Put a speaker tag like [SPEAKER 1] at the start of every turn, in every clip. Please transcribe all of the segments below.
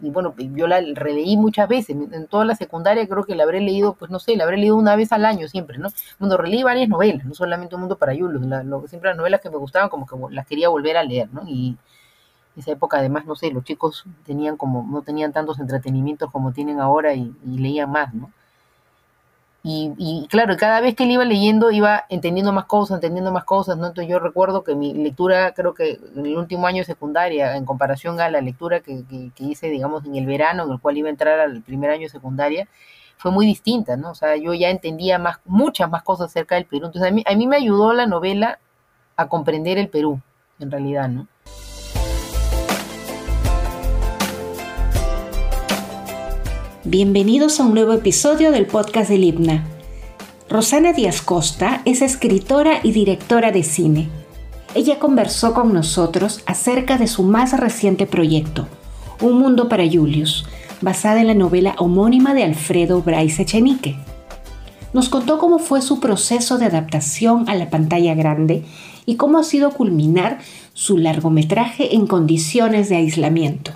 [SPEAKER 1] y bueno, yo la releí muchas veces, en toda la secundaria creo que la habré leído, pues no sé, la habré leído una vez al año siempre, ¿no? Cuando releí varias novelas, no solamente Un Mundo para Julius, lo que siempre las novelas que me gustaban como que las quería volver a leer, ¿no? Y esa época además, no sé, los chicos tenían como, no tenían tantos entretenimientos como tienen ahora y, y leían más, ¿no? Y, claro, cada vez que él iba leyendo iba entendiendo más cosas, entendiendo más cosas, ¿no? Entonces yo recuerdo que mi lectura, creo que en el último año de secundaria, en comparación a la lectura que, hice, digamos, en el verano, en el cual iba a entrar al primer año de secundaria, fue muy distinta, ¿no? O sea, yo ya entendía más, muchas más cosas acerca del Perú. Entonces a mí, a mí me ayudó la novela a comprender el Perú, en realidad, ¿no?
[SPEAKER 2] Bienvenidos a un nuevo episodio del podcast del Hipna. Rosana Díaz Costa es escritora y directora de cine. Ella conversó con nosotros acerca de su más reciente proyecto, Un Mundo para Julius, basada en la novela homónima de Alfredo Bryce Echenique. Nos contó cómo fue su proceso de adaptación a la pantalla grande y cómo ha sido culminar su largometraje en condiciones de aislamiento.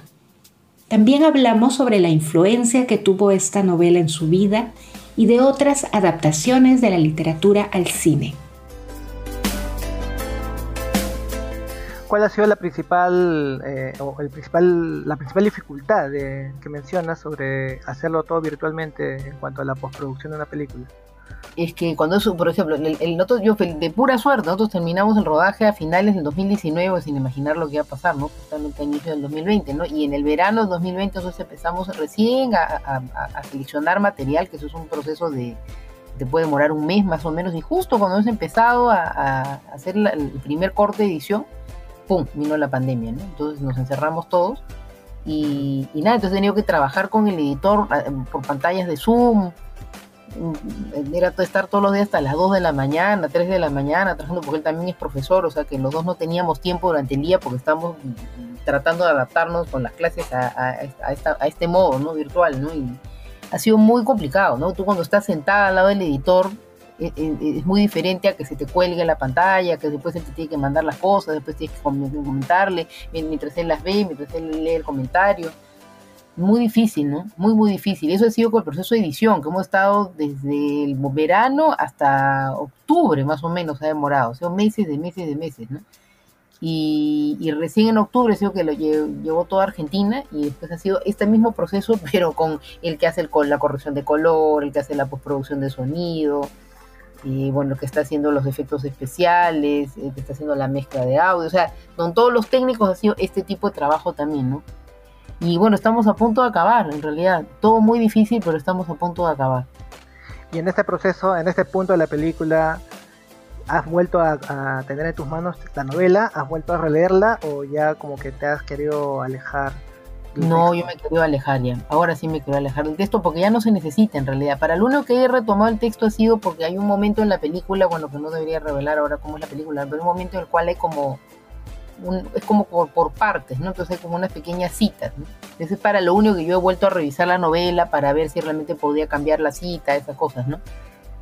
[SPEAKER 2] También hablamos sobre la influencia que tuvo esta novela en su vida y de otras adaptaciones de la literatura al cine.
[SPEAKER 3] ¿Cuál ha sido la principal, eh, o el principal, la principal dificultad que mencionas sobre hacerlo todo virtualmente en cuanto a la postproducción de una película?
[SPEAKER 1] Es que cuando eso, por ejemplo, el, el, yo de pura suerte, nosotros terminamos el rodaje a finales del 2019 sin imaginar lo que iba a pasar, ¿no? Justamente a inicio del 2020, ¿no? Y en el verano del 2020 nosotros empezamos recién a, seleccionar material, que eso es un proceso de, te puede demorar un mes más o menos, y justo cuando hemos empezado a, hacer el primer corte de edición, ¡pum!, vino la pandemia, ¿no? Entonces nos encerramos todos y, y nada, entonces he tenido que trabajar con el editor por pantallas de Zoom, era estar todos los días hasta las 2 de la mañana, 3 de la mañana, trabajando porque él también es profesor, o sea que los dos no teníamos tiempo durante el día porque estamos tratando de adaptarnos con las clases a, a, este modo, ¿no? Virtual, ¿no? Y ha sido muy complicado, ¿no? Tú cuando estás sentada al lado del editor, e, e, es, muy diferente a que se te cuelgue la pantalla, que después él te tiene que mandar las cosas, después tienes que comentarle, mientras él las ve, mientras él lee el comentario muy difícil, ¿no? Muy, muy difícil. Eso ha sido con el proceso de edición, que hemos estado desde el verano hasta octubre, más o menos, ha demorado. O sea, meses de meses de meses, ¿no? Y, recién en octubre sido que lo llevó toda Argentina y después ha sido este mismo proceso, pero con el que hace el, la corrección de color, el que hace la postproducción de sonido, y bueno, el que está haciendo los efectos especiales, el que está haciendo la mezcla de audio, o sea, con todos los técnicos ha sido este tipo de trabajo también, ¿no? Y bueno, estamos a punto de acabar, en realidad. Todo muy difícil, pero estamos a punto de acabar.
[SPEAKER 3] Y en este proceso, en este punto de la película, ¿has vuelto a, tener en tus manos la novela? ¿Has vuelto a releerla o ya como que te has querido alejar?
[SPEAKER 1] No, yo me he querido alejar ya. Ahora sí me quiero alejar del texto porque ya no se necesita en realidad. Para lo único que he retomado el texto ha sido porque hay un momento en la película, bueno, que no debería revelar ahora cómo es la película, pero un momento en el cual hay como es como por, partes, ¿no? Entonces hay como unas pequeñas citas, ¿no? Eso es para lo único que yo he vuelto a revisar la novela para ver si realmente podía cambiar la cita, esas cosas, ¿no?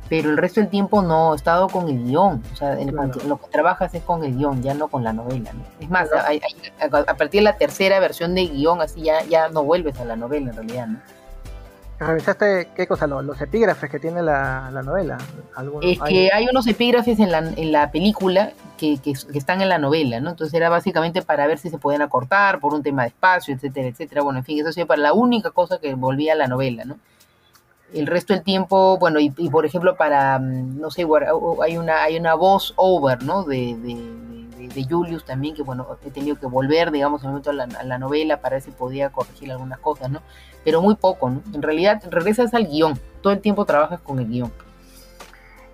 [SPEAKER 1] Pero el resto del tiempo no, he estado con el guion, o sea, lo que trabajas es con el guion, ya no con la novela, ¿no? Es más, a, partir de la tercera versión de guion, así ya, ya no vuelves a la novela en realidad, ¿no?
[SPEAKER 3] ¿Revisaste qué cosa? Los, epígrafes que tiene la, novela.
[SPEAKER 1] es que hay unos epígrafes en la, en la película que, que, están en la novela, ¿no? Entonces era básicamente para ver si se podían acortar por un tema de espacio, etcétera, etcétera. Bueno, en fin, eso sí para la única cosa que volvía a la novela, ¿no? El resto del tiempo, bueno, y, por ejemplo para, mm, no sé, hay una, hay una voz over, ¿no? de de Julius también, que bueno, he tenido que volver, digamos, en momento a la, novela para ver si podía corregir algunas cosas, ¿no? Pero muy poco, ¿no? En realidad regresas al guion, todo el tiempo trabajas con el guion.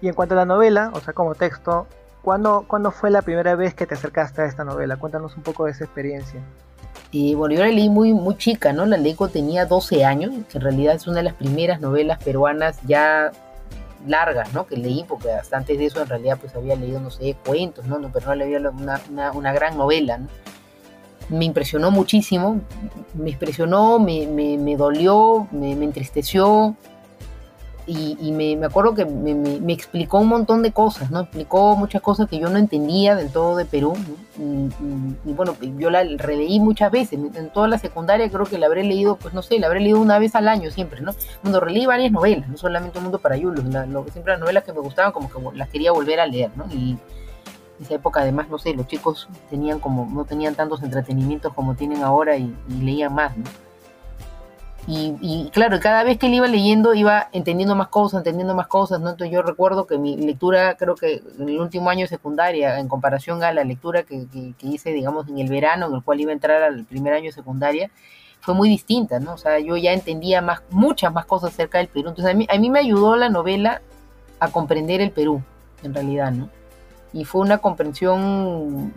[SPEAKER 3] Y en cuanto a la novela, o sea, como texto, ¿cuándo, ¿cuándo fue la primera vez que te acercaste a esta novela? Cuéntanos un poco de esa experiencia.
[SPEAKER 1] Y bueno, yo la leí muy, muy chica, ¿no? La leí cuando tenía 12 años, que en realidad es una de las primeras novelas peruanas ya largas, ¿no? Que leí, porque hasta antes de eso en realidad pues había leído, no sé, cuentos, ¿no? no pero no leía una, una, una gran novela, ¿no? Me impresionó muchísimo, me impresionó, me, me, me dolió, me, me, entristeció, y, me, acuerdo que me, explicó un montón de cosas, ¿no? Explicó muchas cosas que yo no entendía del todo de Perú. Y, bueno, yo la releí muchas veces. En toda la secundaria creo que la habré leído, pues no sé, la habré leído una vez al año siempre, ¿no? Cuando releí varias novelas, no solamente Un Mundo para Yulos, lo, siempre las novelas que me gustaban como que las quería volver a leer, ¿no? Y en esa época además, no sé, los chicos tenían como, no tenían tantos entretenimientos como tienen ahora y, y leían más, ¿no? Y, claro, cada vez que él iba leyendo iba entendiendo más cosas, entendiendo más cosas, ¿no? Entonces yo recuerdo que mi lectura, creo que en el último año de secundaria, en comparación a la lectura que, hice, digamos, en el verano, en el cual iba a entrar al primer año de secundaria, fue muy distinta, ¿no? O sea, yo ya entendía más, muchas más cosas acerca del Perú. Entonces a mí, a mí me ayudó la novela a comprender el Perú, en realidad, ¿no? Y fue una comprensión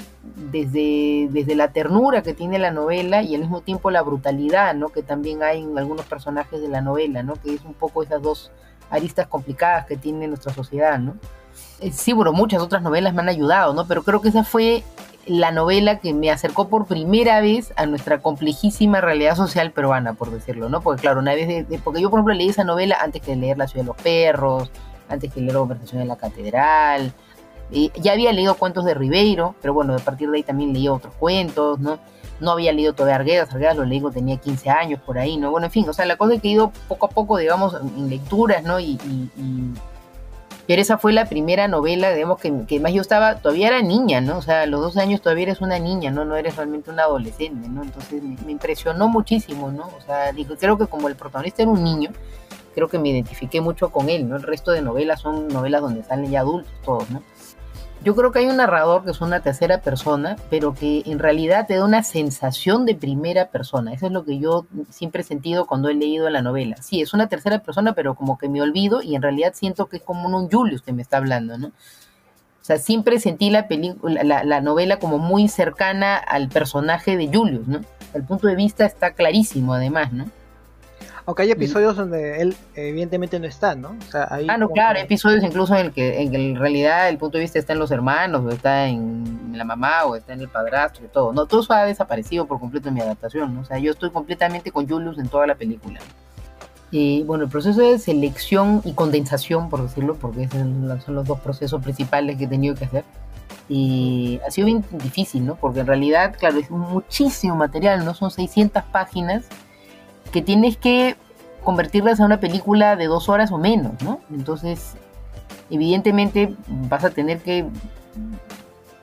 [SPEAKER 1] desde, desde la ternura que tiene la novela y al mismo tiempo la brutalidad, ¿no? Que también hay en algunos personajes de la novela, ¿no? Que es un poco esas dos aristas complicadas que tiene nuestra sociedad, ¿no? Eh, sí, bueno, muchas otras novelas me han ayudado, ¿no? Pero creo que esa fue la novela que me acercó por primera vez a nuestra complejísima realidad social peruana, por decirlo, ¿no? Porque claro, una vez de, porque yo por ejemplo leí esa novela antes que leer La ciudad de los perros, antes que leer Conversación en la catedral, ya había leído cuentos de Ribeiro, pero bueno, a partir de ahí también leí otros cuentos, ¿no? No había leído todavía Arguedas, Arguedas lo leí cuando tenía 15 años por ahí, ¿no? Bueno, en fin, o sea, la cosa es que he ido poco a poco, digamos, en lecturas, ¿no? Y, pero esa fue la primera novela, digamos, que, que más yo estaba, todavía era niña, ¿no? O sea, a los 12 años todavía eres una niña, ¿no? No eres realmente una adolescente, ¿no? Entonces me, impresionó muchísimo, ¿no? O sea, digo, creo que como el protagonista era un niño, creo que me identifiqué mucho con él, ¿no? El resto de novelas son novelas donde salen ya adultos todos, ¿no? Yo creo que hay un narrador que es una tercera persona, pero que en realidad te da una sensación de primera persona. Eso es lo que yo siempre he sentido cuando he leído la novela. Sí, es una tercera persona, pero como que me olvido y en realidad siento que es como un Julius que me está hablando, ¿no? O sea, siempre sentí la, la, la novela como muy cercana al personaje de Julius, ¿no? El punto de vista está clarísimo, además, ¿no?
[SPEAKER 3] Aunque hay episodios donde él evidentemente no está, ¿no?
[SPEAKER 1] O sea, ah, no, claro, hay episodios incluso en el que en, realidad el punto de vista está en los hermanos, o está en la mamá, o está en el padrastro y todo. No, todo eso ha desaparecido por completo en mi adaptación, ¿no? O sea, yo estoy completamente con Julius en toda la película. Y bueno, el proceso de selección y condensación, por decirlo, porque son los dos procesos principales que he tenido que hacer. Y ha sido bien difícil, ¿no? Porque en realidad, claro, es muchísimo material, ¿no? Son 600 páginas que tienes que convertirlas a una película de dos horas o menos, ¿no? Entonces, evidentemente vas a tener que,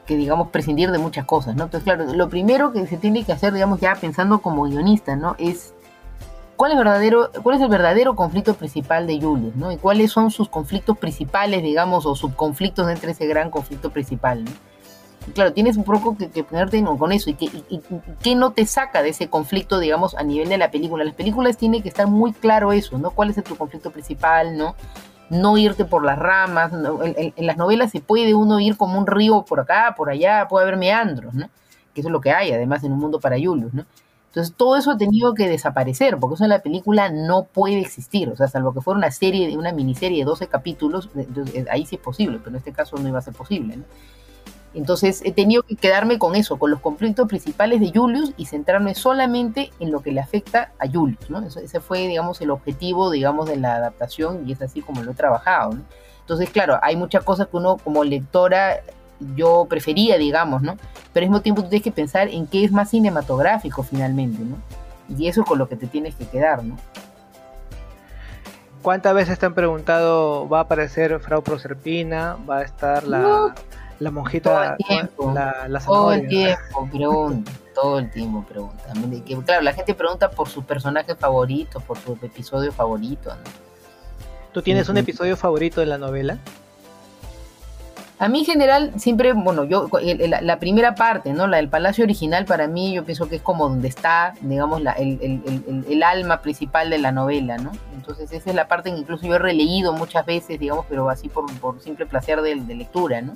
[SPEAKER 1] que, digamos, prescindir de muchas cosas, ¿no? Entonces, claro, lo primero que se tiene que hacer, digamos, ya pensando como guionista, ¿no? Es cuál es, verdadero, cuál es el verdadero conflicto principal de Julius, ¿no? Y cuáles son sus conflictos principales, digamos, o subconflictos entre ese gran conflicto principal, ¿no? Claro, tienes un poco que, ponerte con eso y que qué no te saca de ese conflicto, digamos, a nivel de la película. Las películas tienen que estar muy claro eso, ¿no? ¿Cuál es tu conflicto principal, no? No irte por las ramas. En, las novelas se puede uno ir como un río por acá, por allá, puede haber meandros, ¿no? Que eso es lo que hay, además, en un mundo para Julius, ¿no? Entonces todo eso ha tenido que desaparecer, porque eso en la película no puede existir, o sea, salvo que fuera una serie, una miniserie de 12 capítulos, ahí sí es posible, pero en este caso no iba a ser posible, ¿no? Entonces he tenido que quedarme con eso, con los conflictos principales de Julius y centrarme solamente en lo que le afecta a Julius, ¿no? ese fue, digamos, el objetivo, digamos, de la adaptación y es así como lo he trabajado, ¿no? Entonces, claro, hay muchas cosas que uno como lectora yo prefería, digamos, ¿no? Pero al mismo tiempo tú tienes que pensar en qué es más cinematográfico finalmente, ¿no? Y eso es con lo que te tienes que quedar, ¿no?
[SPEAKER 3] ¿Cuántas veces te han preguntado, va a aparecer Frau Proserpina, va a estar la, la monjita,
[SPEAKER 1] todo el tiempo, la, todo el tiempo pregunta, todo el tiempo pregunta. Claro, la gente pregunta por su personaje favorito, por su episodio favorito.
[SPEAKER 3] ¿Tú tienes un episodio favorito de la novela?
[SPEAKER 1] A mí en general siempre, bueno, yo la, primera parte, ¿no? La del palacio original para mí yo pienso que es como donde está, digamos, la, el, alma principal de la novela, ¿no? Entonces esa es la parte que incluso yo he releído muchas veces, digamos, pero así por, por simple placer de, de lectura, ¿no?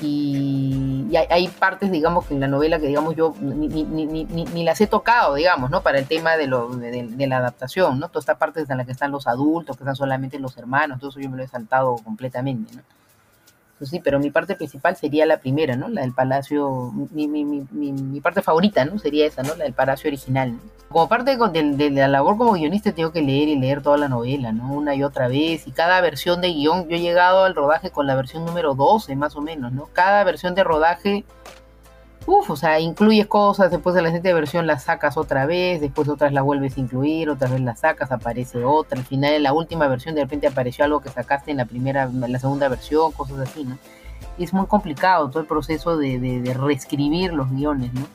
[SPEAKER 1] Y, hay, partes, digamos, que en la novela que, digamos, yo ni, las he tocado, digamos, ¿no? Para el tema de, lo, de, la adaptación, ¿no? Todas estas partes en las que están los adultos, que están solamente los hermanos, todo eso yo me lo he saltado completamente, ¿no? Sí, pero mi parte principal sería la primera, ¿no? La del Palacio, mi, mi, mi, mi parte favorita, ¿no? Sería esa, ¿no? La del Palacio original. Como parte de, de, la labor como guionista tengo que leer y leer toda la novela, ¿no? Una y otra vez. Y cada versión de guion, yo he llegado al rodaje con la versión número 12, más o menos, ¿no? Cada versión de rodaje Uf, o sea, incluyes cosas, después de la siguiente versión las sacas otra vez, después otras las vuelves a incluir, otra vez las sacas, aparece otra, al final en la última versión de repente apareció algo que sacaste en la primera, en la segunda versión, cosas así, ¿no? Es muy complicado todo el proceso de, de, de reescribir los guiones, ¿no?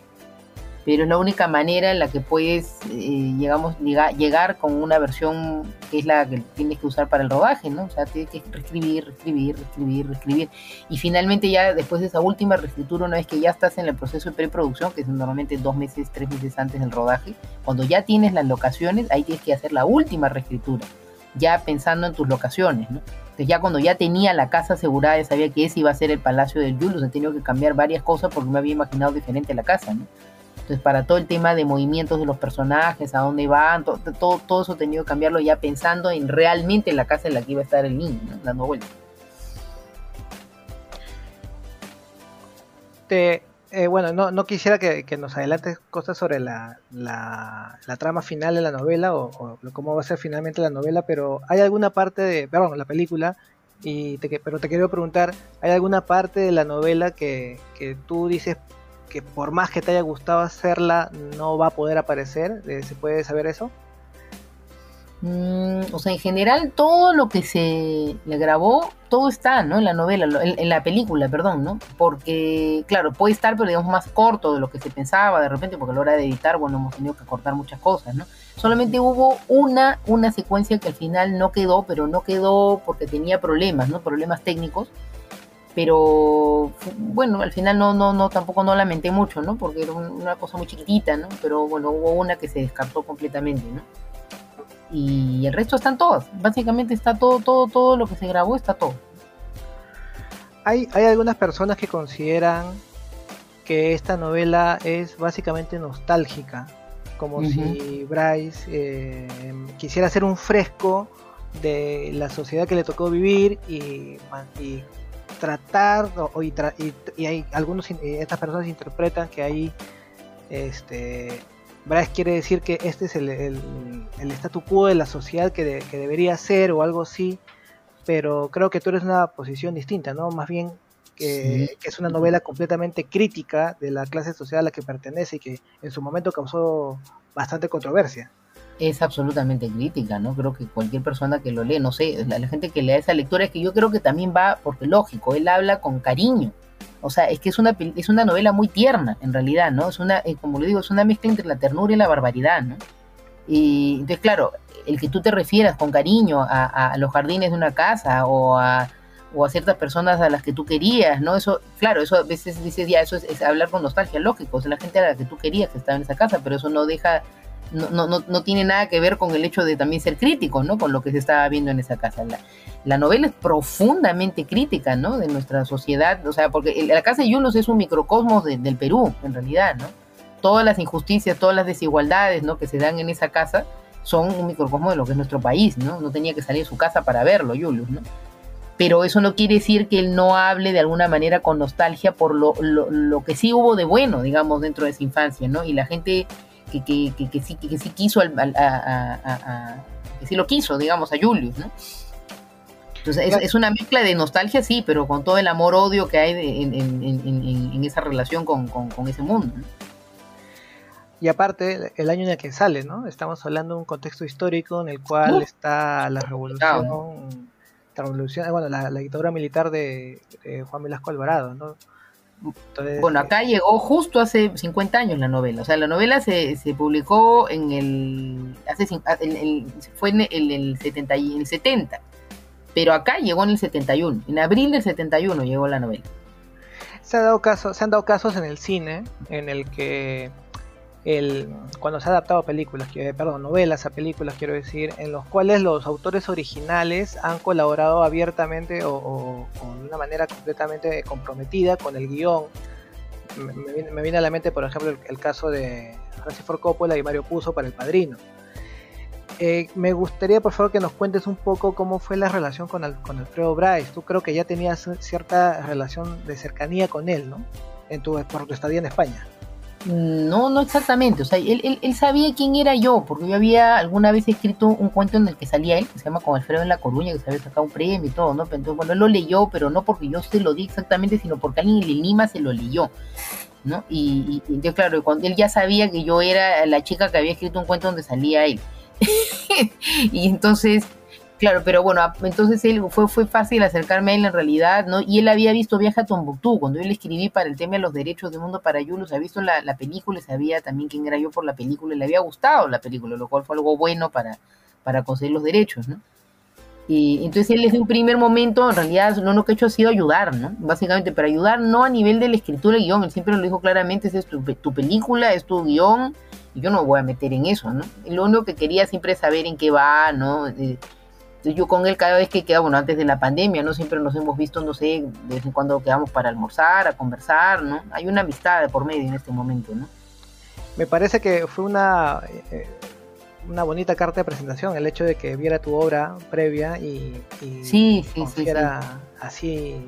[SPEAKER 1] Pero es la única manera en la que puedes, eh, llegamos, llegar, con una versión que es la que tienes que usar para el rodaje, ¿no? O sea, tienes que reescribir, reescribir, reescribir, reescribir. Y finalmente ya después de esa última reescritura, una vez que ya estás en el proceso de preproducción, que es normalmente dos meses, tres meses antes del rodaje, cuando ya tienes las locaciones, ahí tienes que hacer la última reescritura, ya pensando en tus locaciones, ¿no? Entonces ya cuando ya tenía la casa asegurada, ya sabía que ese iba a ser el Palacio del Julius, he tenido que cambiar varias cosas porque me había imaginado diferente la casa, ¿no? Entonces, para todo el tema de movimientos de los personajes, a dónde van, todo, eso he tenido que cambiarlo ya pensando en realmente la casa en la que iba a estar el niño, dando vueltas.
[SPEAKER 3] Eh, bueno, no, quisiera que, nos adelantes cosas sobre la, trama final de la novela o, cómo va a ser finalmente la novela, pero hay alguna parte de, perdón, la película, y pero te quiero preguntar, ¿hay alguna parte de la novela que, que tú dices que por más que te haya gustado hacerla, no va a poder aparecer? Eh, ¿Se puede saber eso?
[SPEAKER 1] Mm, o sea, en general todo lo que se le grabó, todo está, ¿no? En la novela, en, la película, perdón, ¿no? Porque, claro, puede estar, pero digamos más corto de lo que se pensaba de repente, porque a la hora de editar, bueno, hemos tenido que cortar muchas cosas, ¿no? Solamente hubo una, una secuencia que al final no quedó, pero no quedó porque tenía problemas, ¿no? Problemas técnicos pero bueno, al final no, no, no, tampoco no lamenté mucho, ¿no? Porque era una cosa muy chiquitita, ¿no? Pero bueno, hubo una que se descartó completamente, ¿no? Y el resto están todas, básicamente está todo, todo, todo lo que se grabó está todo.
[SPEAKER 3] Hay, hay algunas personas que consideran que esta novela es básicamente nostálgica, como si Bryce eh, quisiera hacer un fresco de la sociedad que le tocó vivir y, y tratar o, y, hay algunos estas personas interpretan que ahí este Bryce quiere decir que este es el, el, statu quo de la sociedad que, que, debería ser o algo así pero creo que tú eres una posición distinta no más bien que, que, es una novela completamente crítica de la clase social a la que pertenece y que en su momento causó bastante controversia
[SPEAKER 1] es absolutamente crítica, ¿no? Creo que cualquier persona que lo lee, no sé, la, gente que lea esa lectura es que yo creo que también va, porque lógico, él habla con cariño. O sea, es que es una, es una novela muy tierna, en realidad, ¿no? Es una, eh, como le digo, es una mezcla entre la ternura y la barbaridad, ¿no? Y entonces, claro, el que tú te refieras con cariño a, los jardines de una casa o a, o a ciertas personas a las que tú querías, ¿no? Eso, claro, eso a veces dices, ya, eso es, hablar con nostalgia, lógico, o la gente a la que tú querías estaba en esa casa, pero eso no deja no, no, no, tiene nada que ver con el hecho de también ser crítico, ¿no? Con lo que se estaba viendo en esa casa. La, novela es profundamente crítica, ¿no? De nuestra sociedad, o sea, porque la casa de Yunus es un microcosmos del Perú, en realidad, ¿no? Todas las injusticias, todas las desigualdades, ¿no? Que se dan en esa casa son un microcosmos de lo que es nuestro país, ¿no? No tenía que salir de su casa para verlo, Julius, ¿no? Pero eso no quiere decir que él no hable de alguna manera con nostalgia por lo, lo, lo que sí hubo de bueno, digamos, dentro de esa infancia, ¿no? Y la gente que, que, que, sí, que sí quiso, al, a, que sí lo quiso, digamos, a Julius, ¿no? Entonces es, una mezcla de nostalgia, sí, pero con todo el amor-odio que hay en, en, en, en, esa relación con, con, con ese mundo.
[SPEAKER 3] Y aparte, el año en el que sale, ¿no? Estamos hablando de un contexto histórico en el cual está la revolución, la revolución, bueno, la, dictadura militar de, de Juan Velasco Alvarado, ¿no?
[SPEAKER 1] Bueno, acá llegó justo hace 50 años la novela. O sea, la novela se, se publicó en el. Hace, fue en el, 70, el 70. Pero acá llegó en el 71. En abril del 71 llegó la novela.
[SPEAKER 3] Se, ha dado caso, se han dado casos en el cine en el que el, cuando se ha adaptado a películas, perdón, novelas a películas, quiero decir, en los cuales los autores originales han colaborado abiertamente o, de una manera completamente comprometida con el guion. Me, viene a la mente, por ejemplo, el, caso de Francis Ford Coppola y Mario Puzo para El Padrino. eh, me gustaría por favor que nos cuentes un poco cómo fue la relación con, con Alfredo Bryce. Tú creo que ya tenías cierta relación de cercanía con él, ¿no? En tu, por tu estadía en España.
[SPEAKER 1] No, no exactamente. O sea, él, él, sabía quién era yo, porque yo había alguna vez escrito un cuento en el que salía él, que se llama Con Alfredo en La Coruña, que se había sacado un premio y todo, ¿no? Entonces, bueno, él lo leyó, pero no porque yo se lo di exactamente, sino porque alguien en Lima se lo leyó, ¿no? Y, yo, claro, cuando él ya sabía que yo era la chica que había escrito un cuento donde salía él. y entonces Claro, pero bueno, entonces él fue, fue fácil acercarme a él en realidad, ¿no? Y él había visto Viaje a Tombuctú, cuando yo le escribí para el tema de los derechos del mundo para Yulus, había visto la, la película sabía también quién era yo por la película, y le había gustado la película, lo cual fue algo bueno para, para conseguir los derechos, ¿no? Y entonces él desde un primer momento, en realidad, lo único que ha hecho ha sido ayudar, ¿no? Básicamente, pero ayudar no a nivel de la escritura y guion, él siempre lo dijo claramente, es tu, tu película, es tu guion, y yo no voy a meter en eso, ¿no? Lo único que quería siempre saber en qué va, ¿no? Yo con él cada vez que queda, bueno, antes de la pandemia, ¿no? Siempre nos hemos visto, no sé, de vez en cuando quedamos para almorzar, a conversar, ¿no? Hay una amistad por medio en este momento, ¿no?
[SPEAKER 3] Me parece que fue una, eh, una bonita carta de presentación el hecho de que viera tu obra previa y, y
[SPEAKER 1] sí, sí,
[SPEAKER 3] así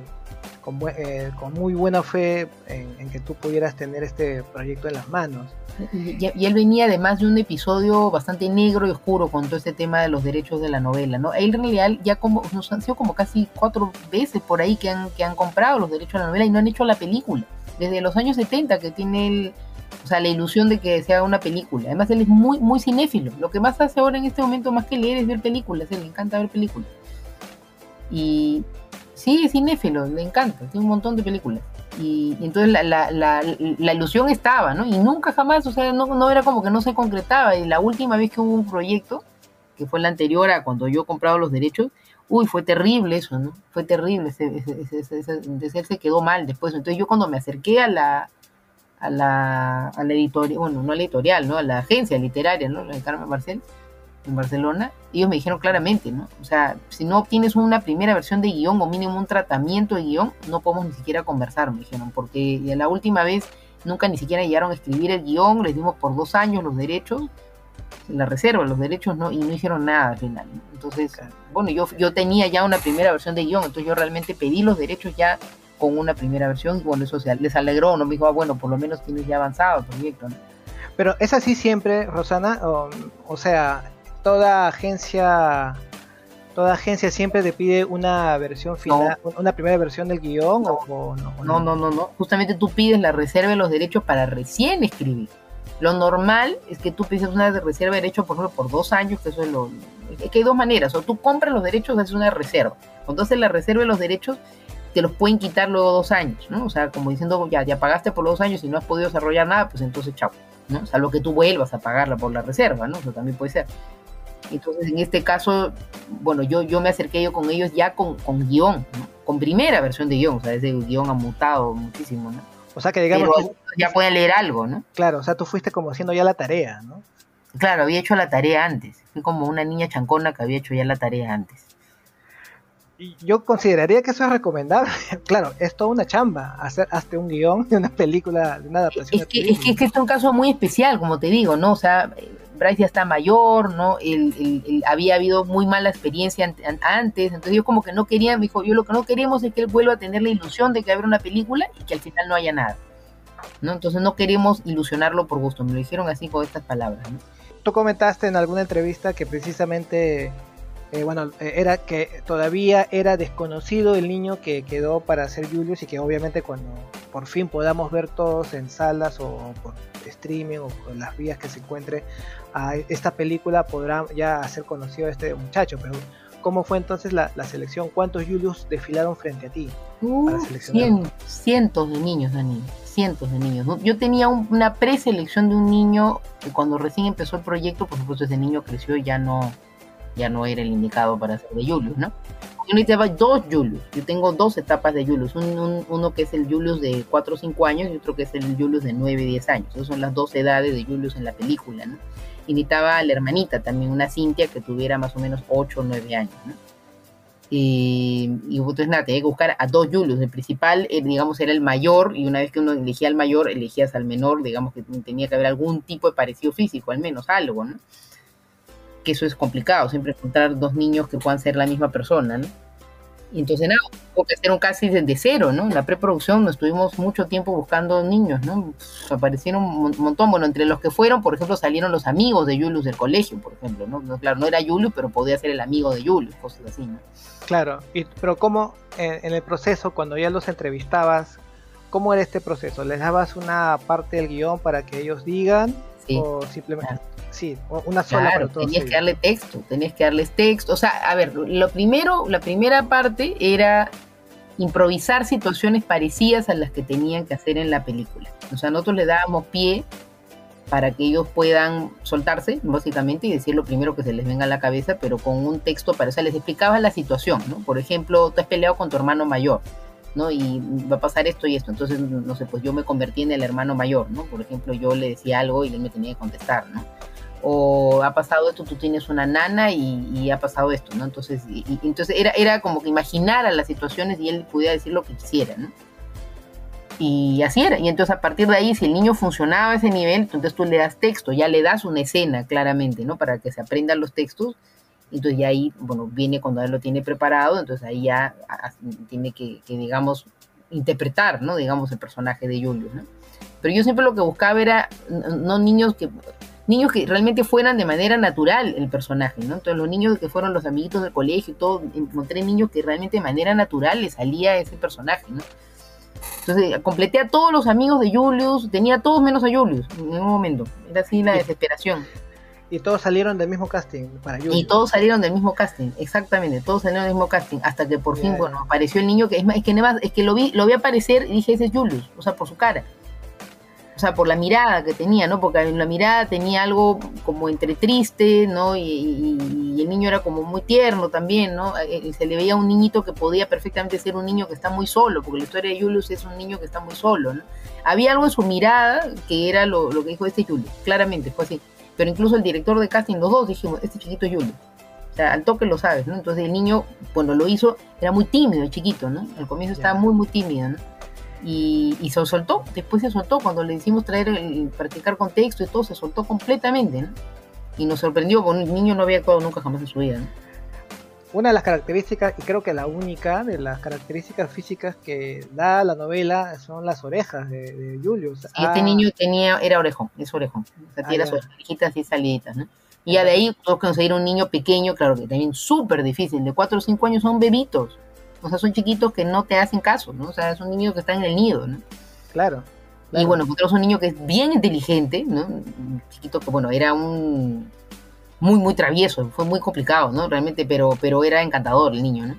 [SPEAKER 3] con, eh, con, muy buena fe en que tú pudieras tener este proyecto en las manos.
[SPEAKER 1] Y, él venía además de un episodio bastante negro y oscuro con todo este tema de los derechos de la novela, ¿no? Él en realidad ya como, nos han sido como casi cuatro veces por ahí que han, que han comprado los derechos de la novela y no han hecho la película. Desde los años 70 que tiene o sea, la ilusión de que se haga una película. Además él es muy, muy cinéfilo. Lo que más hace ahora en este momento más que leer es ver películas. él le encanta ver películas. Y sí, es cinéfilo, le encanta, tiene un montón de películas. Y, entonces la, la, la, ilusión estaba, ¿no? Y nunca jamás, o sea, no, no, era como que no se concretaba. Y la última vez que hubo un proyecto, que fue la anterior a cuando yo compraba los derechos, uy, fue terrible eso, ¿no? Fue terrible, ese, ese, se quedó mal después. Entonces yo cuando me acerqué a la, a la, a la editorial, bueno, no a la editorial, ¿no? A la agencia literaria, ¿no? La Carmen Marcel, en Barcelona, ellos me dijeron claramente, ¿no? O sea, si no obtienes una primera versión de guion o mínimo un tratamiento de guion, no podemos ni siquiera conversar, me dijeron, porque la última vez nunca ni siquiera llegaron a escribir el guion, les dimos por dos años los derechos, la reserva, los derechos, no, y no hicieron nada al final. Entonces, bueno, yo, yo tenía ya una primera versión de guion, entonces yo realmente pedí los derechos ya con una primera versión, y bueno, eso se, les alegró, no me dijo, ah, bueno, por lo menos tienes ya avanzado el proyecto, ¿no?
[SPEAKER 3] Pero es así siempre, Rosana, o sea, toda agencia toda agencia siempre te pide una versión final, una primera versión del guion
[SPEAKER 1] no.
[SPEAKER 3] O,
[SPEAKER 1] no, no, no, no, no, Justamente tú pides la reserva de los derechos para recién escribir. Lo normal es que tú pides una reserva de derechos, por ejemplo, por dos años, que eso es lo... Es que hay dos maneras, o tú compras los derechos, haces una reserva. Cuando haces la reserva de los derechos, te los pueden quitar luego dos años, ¿no? O sea, como diciendo, ya, ya pagaste por los dos años y no has podido desarrollar nada, pues entonces chao, ¿no? Salvo que tú vuelvas a pagarla por la reserva, ¿no? Eso también puede ser. Entonces, en este caso, bueno, yo, yo me acerqué yo con ellos ya con, con guion, con primera versión de guion, o sea, ese guion ha mutado muchísimo, ¿no?
[SPEAKER 3] O sea, que digamos...
[SPEAKER 1] ya pueden leer algo, ¿no?
[SPEAKER 3] Claro, o sea, tú fuiste como haciendo ya la tarea, ¿no?
[SPEAKER 1] Claro, había hecho la tarea antes. Fui como una niña chancona que había hecho ya la tarea antes.
[SPEAKER 3] Yo consideraría que eso es recomendable. claro, es toda una chamba hacer hasta un guion de una película, de una adaptación.
[SPEAKER 1] Es que, es que, es que es un caso muy especial, como te digo, ¿no? O sea, Bryce ya está mayor, ¿no? Él, había habido muy mala experiencia antes, entonces yo como que no quería, me dijo, yo lo que no queremos es que él vuelva a tener la ilusión de que habrá una película y que al final no haya nada, ¿no? Entonces no queremos ilusionarlo por gusto, me lo dijeron así con estas palabras, ¿no?
[SPEAKER 3] Tú comentaste en alguna entrevista que precisamente eh, bueno, eh, era que todavía era desconocido el niño que quedó para ser Julius y que obviamente cuando por fin podamos ver todos en salas o por streaming o por las vías que se encuentre a esta película podrá ya hacer conocido a este muchacho, pero ¿cómo fue entonces la, selección? ¿Cuántos Julius desfilaron frente a ti?
[SPEAKER 1] Uh, cientos de niños, Dani, cientos de niños. Yo tenía una preselección de un niño que cuando recién empezó el proyecto, por supuesto ese niño creció y ya no, ya no era el indicado para ser de Julius, ¿no? Yo necesitaba dos Julius. Yo tengo dos etapas de Julius. uno que es el Julius de 4 o 5 años y otro que es el Julius de 9 y 10 años. Esas son las dos edades de Julius en la película, ¿no? Y necesitaba a la hermanita también, una Cintia que tuviera más o menos 8 o 9 años, ¿no? Y, y, entonces nada, tenía que buscar a dos Julius. El principal, eh, digamos, era el mayor, y una vez que uno elegía al mayor, elegías al menor, digamos que tenía que haber algún tipo de parecido físico, al menos algo, ¿no? Que eso es complicado, siempre encontrar dos niños que puedan ser la misma persona, ¿no? Entonces nada, hubo que hacer un casi desde cero, ¿no? En la preproducción nos estuvimos mucho tiempo buscando niños, ¿no? Pues, aparecieron un montón, bueno, entre los que fueron, por ejemplo, salieron los amigos de Julius del colegio, por ejemplo, ¿no? Claro, no era Julius, pero podía ser el amigo de Julius, cosas así, ¿no?
[SPEAKER 3] Claro, pero ¿cómo en, el proceso, cuando ya los entrevistabas, cómo era este proceso? ¿Les dabas una parte del guion para que ellos digan? O simplemente... Sí, una sola
[SPEAKER 1] claro, Tenías que darle texto, tenías que darles texto. O sea, a ver, lo primero, la primera parte era improvisar situaciones parecidas a las que tenían que hacer en la película. O sea, nosotros le dábamos pie para que ellos puedan soltarse, básicamente, y decir lo primero que se les venga a la cabeza, pero con un texto para, o sea, les explicaba la situación, ¿no? Por ejemplo, tú has peleado con tu hermano mayor, ¿no? Y va a pasar esto y esto, entonces, no sé, pues yo me convertí en el hermano mayor, ¿no? Por ejemplo, yo le decía algo y él me tenía que contestar, ¿no? o ha pasado esto, tú tienes una nana y, ha pasado esto, ¿no? Entonces, entonces era, era como que imaginara las situaciones y él pudiera decir lo que quisiera, ¿no? Y así era. Y entonces a partir de ahí, si el niño funcionaba a ese nivel, entonces tú le das texto, ya le das una escena claramente, ¿no? Para que se aprendan los textos. Entonces ya ahí, bueno, viene cuando él lo tiene preparado, entonces ahí ya tiene que, que digamos, interpretar, ¿no? Digamos, el personaje de Julio, ¿no? Pero yo siempre lo que buscaba era no niños que niños que realmente fueran de manera natural el personaje, ¿no? Entonces los niños que fueron los amiguitos del colegio y todo, encontré niños que realmente de manera natural le salía ese personaje, ¿no? Entonces completé a todos los amigos de Julius, tenía a todos menos a Julius en un momento, era así la desesperación.
[SPEAKER 3] Y todos salieron del mismo casting para Julius.
[SPEAKER 1] Y todos salieron del mismo casting, exactamente, todos salieron del mismo casting, hasta que por fin, bueno, apareció el niño que es, es que es que lo vi, lo vi aparecer y dije, ese es Julius, o sea, por su cara o sea, por la mirada que tenía, ¿no? Porque en la mirada tenía algo como entre triste, ¿no? Y, el niño era como muy tierno también, ¿no? Eh, eh, se le veía un niñito que podía perfectamente ser un niño que está muy solo, porque la historia de Julius es un niño que está muy solo, ¿no? Había algo en su mirada que era lo, que dijo este Julius, claramente, fue así. Pero incluso el director de casting, los dos dijimos, este chiquito es Julius. O sea, al toque lo sabes, ¿no? Entonces el niño, cuando lo hizo, era muy tímido, el chiquito, ¿no? Al comienzo estaba muy, muy tímido, ¿no? y, se soltó, después se soltó, cuando le hicimos traer el practicar con texto y todo, se soltó completamente, ¿no? Y nos sorprendió, porque un niño no había actuado nunca jamás en su vida, ¿no?
[SPEAKER 3] Una de las características, y creo que la única de las características físicas que da la novela son las orejas de, de Julius.
[SPEAKER 1] Este ah. niño tenía, era orejón, es orejón. O sea, tiene ah, orejitas así saliditas, ¿no? Y ya de ahí, que conseguir un niño pequeño, claro que también súper difícil, de 4 o 5 años son bebitos. O sea, son chiquitos que no te hacen caso, ¿no? O sea, es un niño que está en el nido, ¿no?
[SPEAKER 3] Claro.
[SPEAKER 1] Y bueno, encontramos un niño que es bien inteligente, ¿no? Un chiquito que, bueno, era un muy, muy travieso, fue muy complicado, ¿no? Realmente, pero, pero era encantador el niño, ¿no?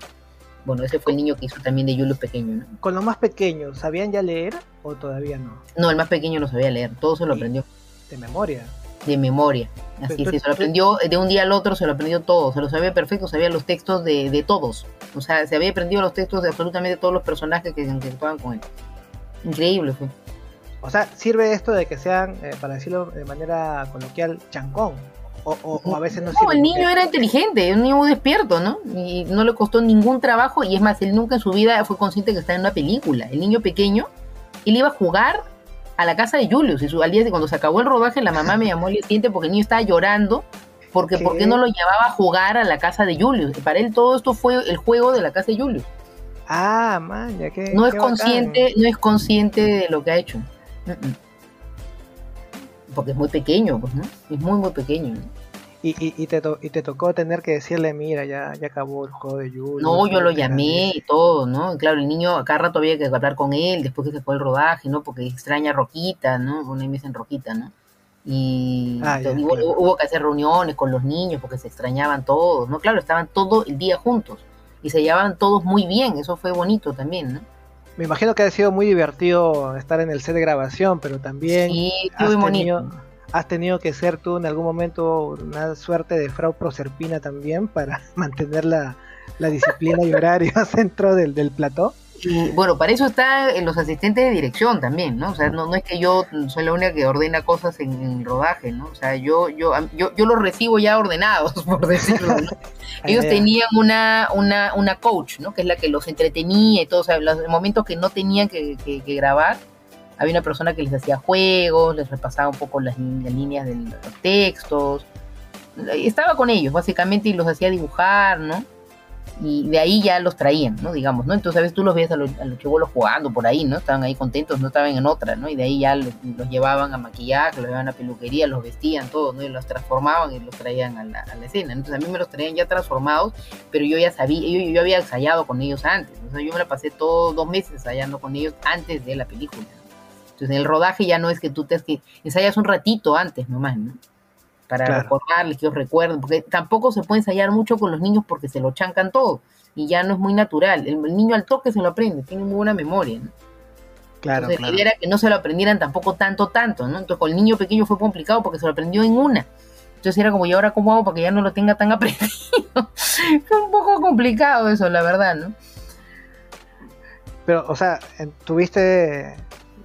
[SPEAKER 1] Bueno, ese fue el niño que hizo también de Julius pequeño, ¿no?
[SPEAKER 3] Con los más pequeños, ¿sabían ya leer o todavía no?
[SPEAKER 1] No, el más pequeño no sabía leer, todo se lo aprendió.
[SPEAKER 3] ¿De memoria?
[SPEAKER 1] de memoria. Así se lo aprendió de un día al otro, se lo aprendió todo, se lo sabía perfecto, sabía los textos de, de todos. O sea, se había aprendido los textos de absolutamente todos los personajes que interactuaban con él. Increíble fue.
[SPEAKER 3] O sea, sirve esto de que sean, eh, para decirlo de manera coloquial, chancón. O, o, a veces no,
[SPEAKER 1] no el niño era inteligente, un niño muy despierto, ¿no? Y no le costó ningún trabajo. Y es más, él nunca en su vida fue consciente que estaba en una película. El niño pequeño, él iba a jugar a la casa de Julius. Y su, al día de cuando se acabó el rodaje, la mamá me llamó al siguiente porque el niño estaba llorando. Porque ¿por qué no lo llevaba a jugar a la casa de Julius? para él todo esto fue el juego de la casa de Julius.
[SPEAKER 3] Ah, man, ya que.
[SPEAKER 1] No es consciente, no es consciente de lo que ha hecho. Porque es muy pequeño, pues, ¿no? Es muy, muy pequeño.
[SPEAKER 3] Y, y, te y te tocó tener que decirle, mira, ya, ya acabó el juego de Julius.
[SPEAKER 1] No, yo lo llamé y todo, ¿no? claro, el niño acá rato había que hablar con él después que se fue el rodaje, ¿no? Porque extraña a Roquita, ¿no? Una vez en Roquita, ¿no? Y ah, hubo, que hacer reuniones con los niños porque se extrañaban todos, ¿no? Claro, estaban todo el día juntos y se llevaban todos muy bien, eso fue bonito también, ¿no?
[SPEAKER 3] Me imagino que ha sido muy divertido estar en el set de grabación, pero también...
[SPEAKER 1] Sí, muy bonito
[SPEAKER 3] has tenido que ser tú en algún momento una suerte de frau proserpina también para mantener la, disciplina y horario dentro del, del plató.
[SPEAKER 1] Y bueno, para eso están los asistentes de dirección también, ¿no? O sea, no, no es que yo soy la única que ordena cosas en, el rodaje, ¿no? O sea, yo, yo, yo, yo los recibo ya ordenados, por decirlo, ¿no? Ellos tenían una, una, una coach, ¿no? Que es la que los entretenía y todo, o sea, los momentos que no tenían que, que grabar, había una persona que les hacía juegos, les repasaba un poco las, líneas de los textos. estaba con ellos básicamente y los hacía dibujar, ¿no? Y de ahí ya los traían, ¿no? Digamos, ¿no? Entonces a veces tú los ves a los, a los chivolos jugando por ahí, ¿no? Estaban ahí contentos, no estaban en otra, ¿no? Y de ahí ya los, llevaban a maquillaje, los llevaban a peluquería, los vestían, todo, ¿no? Y los transformaban y los traían a la, a la escena. Entonces a mí me los traían ya transformados, pero yo ya sabía, yo, yo había ensayado con ellos antes, o sea, yo me la pasé todos dos meses ensayando con ellos antes de la película. Entonces en el rodaje ya no es que tú te que ensayas un ratito antes nomás, ¿no? Para recordarles, que os recuerden, porque tampoco se puede ensayar mucho con los niños porque se lo chancan todo y ya no es muy natural. El, niño al toque se lo aprende, tiene muy buena memoria. ¿no?
[SPEAKER 3] Claro,
[SPEAKER 1] Entonces, la idea era que no se lo aprendieran tampoco tanto, tanto, ¿no? Entonces con el niño pequeño fue complicado porque se lo aprendió en una. Entonces era como, ¿y ahora cómo hago para que ya no lo tenga tan aprendido? fue un poco complicado eso, la verdad, ¿no?
[SPEAKER 3] Pero, o sea, tuviste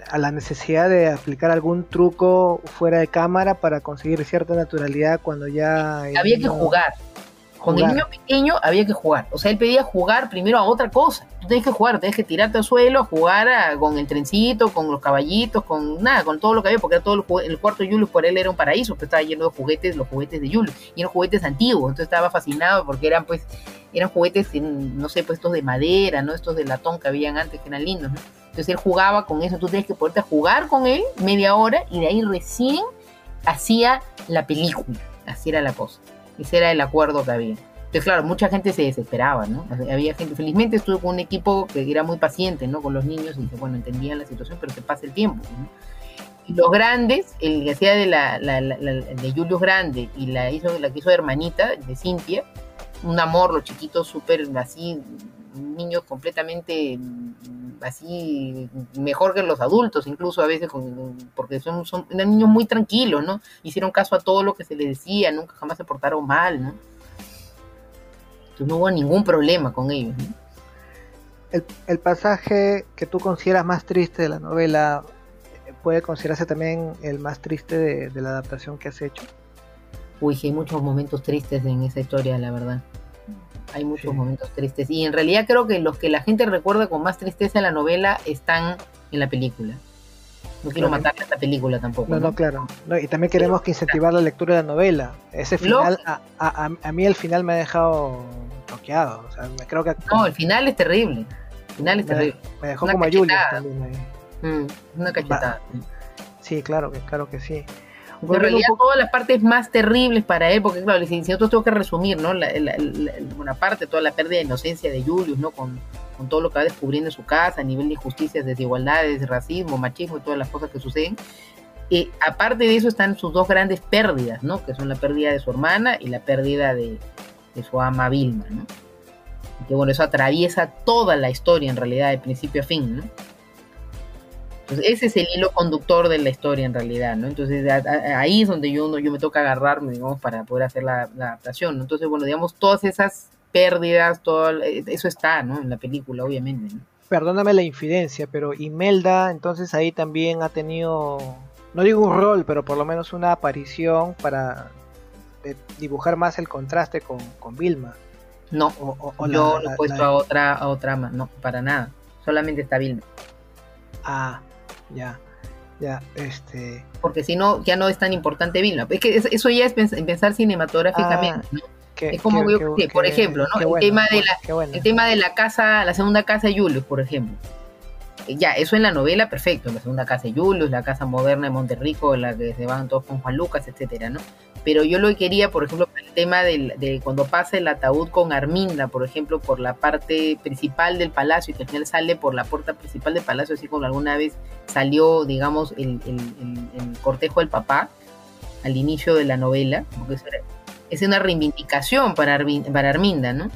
[SPEAKER 3] a la necesidad de aplicar algún truco fuera de cámara para conseguir cierta naturalidad cuando ya...
[SPEAKER 1] Había que jugar. Con el niño pequeño había que jugar. O sea, él pedía jugar primero a otra cosa. Tú tienes que jugar, tienes que tirarte al suelo, jugar con el trencito, con los caballitos, con nada, con todo lo que había, porque todo el, cuarto de Julius por él era un paraíso, pero estaba lleno de juguetes, los juguetes de Julius, y eran juguetes antiguos. Entonces estaba fascinado porque eran pues, eran juguetes, no sé, pues estos de madera, ¿no? Estos de latón que habían antes, que eran lindos, ¿no? Entonces él jugaba con eso, tú tienes que poderte jugar con él media hora y de ahí recién hacía la película. Así era la cosa. Ese era el acuerdo que había. Entonces, claro, mucha gente se desesperaba, ¿no? Había gente, felizmente estuve con un equipo que era muy paciente, ¿no? Con los niños y que, bueno, entendían la situación, pero se pasa el tiempo, Y los grandes, el que hacía de, la, de Julius Grande y la, hizo, la que hizo hermanita, de Cintia, un amor, los chiquitos súper así, niños completamente así mejor que los adultos, incluso a veces, porque son, son eran niños muy tranquilos, ¿no? Hicieron caso a todo lo que se les decía, nunca jamás se portaron mal, ¿no? Entonces no hubo ningún problema con ellos,
[SPEAKER 3] el, pasaje que tú consideras más triste de la novela puede considerarse también el más triste de, la adaptación que has hecho.
[SPEAKER 1] Uy, sí, hay muchos momentos tristes en esa historia, la verdad hay muchos momentos tristes. Y en realidad creo que los que la gente recuerda con más tristeza la novela están en la película. No quiero matar a esta película tampoco.
[SPEAKER 3] No, no, claro. y también queremos que incentivar la lectura de la novela. Ese final, a, mí el final me ha dejado toqueado. O sea, creo que...
[SPEAKER 1] No, el final es terrible. El final es terrible.
[SPEAKER 3] Me dejó como a Julia también.
[SPEAKER 1] Mm, una cachetada.
[SPEAKER 3] Sí, claro, claro que sí
[SPEAKER 1] en realidad todas las partes más terribles para él, porque claro, si nosotros tengo que resumir, ¿no? La, una parte, toda la pérdida de inocencia de Julius, ¿no? Con, con, todo lo que va descubriendo en su casa, a nivel de injusticias, desigualdades, racismo, machismo y todas las cosas que suceden. Eh, aparte de eso están sus dos grandes pérdidas, ¿no? Que son la pérdida de su hermana y la pérdida de, de su ama Vilma, ¿no? Y que bueno, eso atraviesa toda la historia en realidad, de principio a fin, ¿no? Ese es el hilo conductor de la historia en realidad, ¿no? Entonces ahí es donde yo, yo me toca agarrarme, digamos, para poder hacer la, adaptación. Entonces, bueno, digamos, todas esas pérdidas, todo eh, eso está, ¿no? En la película, obviamente.
[SPEAKER 3] Perdóname la infidencia, pero Imelda, entonces ahí también ha tenido, no digo un rol, pero por lo menos una aparición para eh, dibujar más el contraste con, con Vilma.
[SPEAKER 1] No, yo lo he puesto a otra, a otra, no, para nada. Solamente está Vilma.
[SPEAKER 3] Ah, ya, ya, este...
[SPEAKER 1] Porque si no, ya no es tan importante Vilma. Es que eso ya es pensar cinematográficamente, ah, es como, por ejemplo, ¿no? el, tema de la, el tema de la casa, la segunda casa de Julius, por ejemplo. Ya, eso en la novela, perfecto. La segunda casa de Julius, la casa moderna de Monterrico, la que se van todos con Juan Lucas, etcétera, ¿no? pero yo lo que quería, por ejemplo, el tema de cuando pasa el ataúd con Arminda, por ejemplo, por la parte principal del palacio, y que al final sale por la puerta principal del palacio, así como alguna vez salió, digamos, el, cortejo del papá al inicio de la novela, porque es una reivindicación para, para Arminda, ¿no?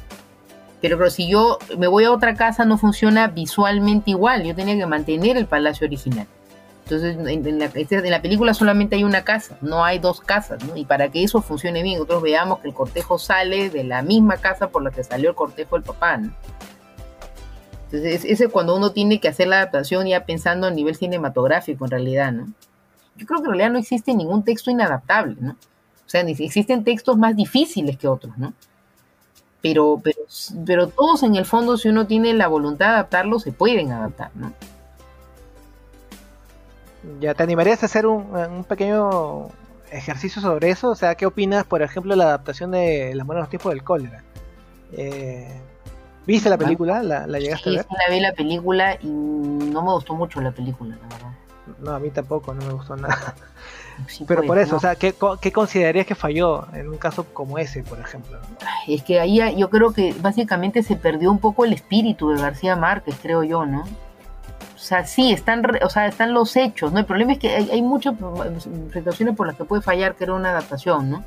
[SPEAKER 1] Pero, si yo me voy a otra casa no funciona visualmente igual, yo tenía que mantener el palacio original. Entonces, en, la, película solamente hay una casa, no hay dos casas. Y para que eso funcione bien, nosotros veamos que el cortejo sale de la misma casa por la que salió el cortejo del papá. Entonces, ese es cuando uno tiene que hacer la adaptación ya pensando a nivel cinematográfico, en realidad, ¿no? Yo creo que en realidad no existe ningún texto inadaptable, ¿no? O sea, existen textos más difíciles que otros, ¿no? Pero, pero, pero todos en el fondo, si uno tiene la voluntad de adaptarlos, se pueden adaptar, ¿no?
[SPEAKER 3] ¿Ya te animarías a hacer un, pequeño ejercicio sobre eso. O sea, ¿qué opinas, por ejemplo, de la adaptación de Las buenos tiempos del cólera? Eh, ¿Viste la película? ¿La, llegaste a ver?
[SPEAKER 1] Sí, la vi la película y no me gustó mucho la película, la verdad.
[SPEAKER 3] No, a mí tampoco, no me gustó nada. Pero por eso, o sea, ¿qué, ¿qué, considerarías que falló en un caso como ese, por ejemplo?
[SPEAKER 1] Es que ahí yo creo que básicamente se perdió un poco el espíritu de García Márquez, creo yo, ¿no? O sea, sí, están, o sea, están los hechos, ¿no? El problema es que hay, hay muchas situaciones por las que puede fallar que era una adaptación, ¿no?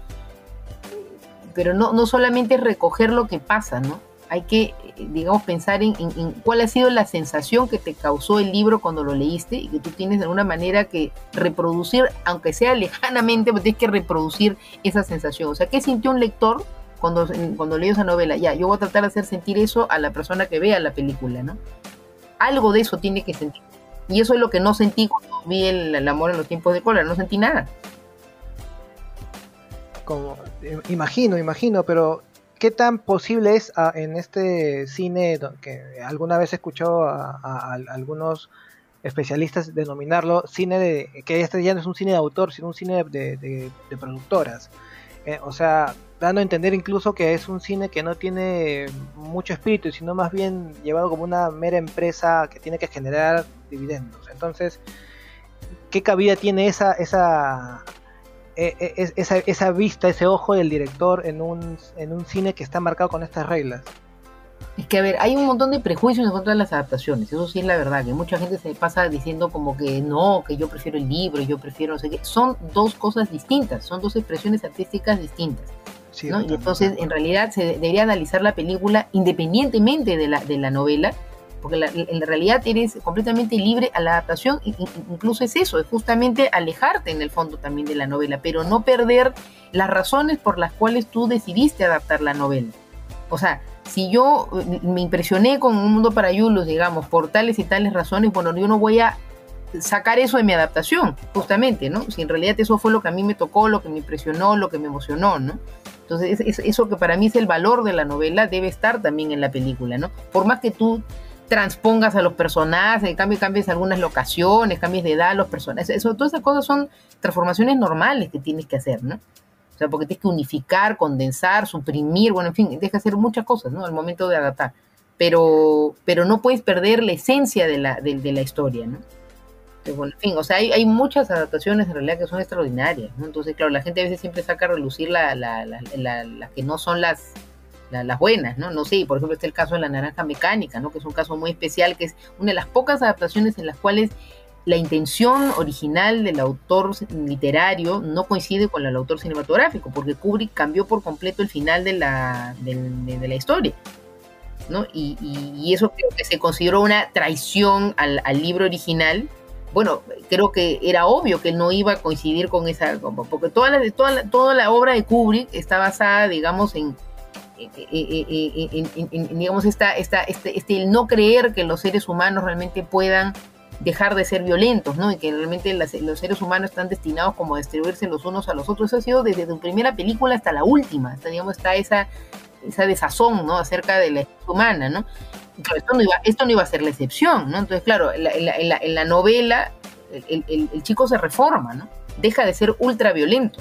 [SPEAKER 1] Pero no, no solamente recoger lo que pasa, ¿no? Hay que, digamos, pensar en, cuál ha sido la sensación que te causó el libro cuando lo leíste y que tú tienes de alguna manera que reproducir, aunque sea lejanamente, pero tienes que reproducir esa sensación. O sea, ¿qué sintió un lector cuando, cuando leyó esa novela? Ya, yo voy a tratar de hacer sentir eso a la persona que vea la película, ¿no? Algo de eso tiene que sentir. Y eso es lo que no sentí cuando vi el, amor en los tiempos de cólera, no sentí nada.
[SPEAKER 3] Como, imagino, imagino, pero ¿qué tan posible es ah, en este cine que alguna vez escuchó a, a, algunos especialistas denominarlo cine de que este ya no es un cine de autor sino un cine de, productoras. Eh, o sea dando a entender incluso que es un cine que no tiene mucho espíritu sino más bien llevado como una mera empresa que tiene que generar dividendos. Entonces qué cabida tiene esa esa e, e, esa, esa, vista, ese ojo del director en un, en un cine que está marcado con estas reglas.
[SPEAKER 1] Es que, a ver, hay un montón de prejuicios en contra de las adaptaciones, eso sí es la verdad, que mucha gente se pasa diciendo como que no, que yo prefiero el libro, yo prefiero no sé qué. Son dos cosas distintas, son dos expresiones artísticas distintas. y entonces, en realidad, se debería analizar la película independientemente de la, de la novela porque en realidad eres completamente libre a la adaptación, incluso es eso, es justamente alejarte en el fondo también de la novela, pero no perder las razones por las cuales tú decidiste adaptar la novela. O sea, si yo eh, me impresioné con Un Mundo para Yulos, digamos, por tales y tales razones, bueno, yo no voy a sacar eso de mi adaptación, justamente, ¿no? Si en realidad eso fue lo que a mí me tocó, lo que me impresionó, lo que me emocionó, ¿no? Entonces, eso que para mí es el valor de la novela debe estar también en la película, ¿no? Por más que tú transpongas a los personajes, cambies, cambies algunas locaciones, cambies de edad a los personajes. Eso, todas esas cosas son transformaciones normales que tienes que hacer, ¿no? O sea, porque tienes que unificar, condensar, suprimir, bueno, en fin, tienes que hacer muchas cosas, ¿no? Al momento de adaptar. Pero, pero no puedes perder la esencia de la, de, la historia, ¿no? bueno, en fin, o sea, hay, hay, muchas adaptaciones en realidad que son extraordinarias, ¿no? Entonces, claro, la gente a veces siempre saca a relucir las la, la, que no son las, las buenas, ¿no? No sé, por ejemplo, este es el caso de la naranja mecánica, ¿no? Que es un caso muy especial, que es una de las pocas adaptaciones en las cuales la intención original del autor literario no coincide con la del autor cinematográfico, porque Kubrick cambió por completo el final de la, de, la historia. ¿no? Y, eso creo que se consideró una traición al, libro original. Bueno, creo que era obvio que no iba a coincidir con esa, porque toda la, toda toda la obra de Kubrick está basada, digamos, en, digamos, esta, esta, este, este, el no creer que los seres humanos realmente puedan dejar de ser violentos, ¿no? Y que realmente los seres humanos están destinados como a destruirse los unos a los otros. Eso ha sido desde tu primera película hasta la última. digamos, está esa, esa desazón, ¿no? Acerca de la especie humana, ¿no? esto, no iba, esto no iba a ser la excepción, ¿no? Entonces, claro, en la, en la, novela el, el, chico se reforma, ¿no? Deja de ser ultra violento.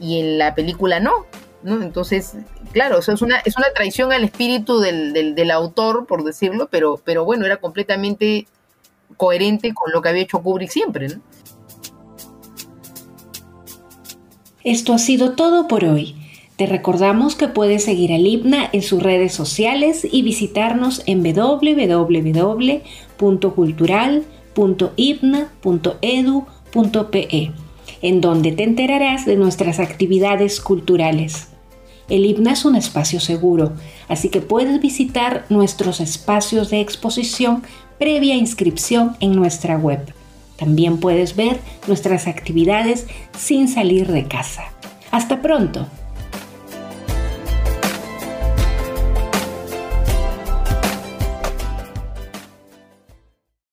[SPEAKER 1] Y en la película no, entonces, claro, es una, es una traición al espíritu del, autor, por decirlo, pero, pero bueno, era completamente coherente con lo que había hecho Kubrick siempre,
[SPEAKER 2] Esto ha sido todo por hoy. Te recordamos que puedes seguir al IPNA en sus redes sociales y visitarnos en www.cultural.ipna.edu.pe, en donde te enterarás de nuestras actividades culturales. El IPNA es un espacio seguro, así que puedes visitar nuestros espacios de exposición previa inscripción en nuestra web. También puedes ver nuestras actividades sin salir de casa. Hasta pronto.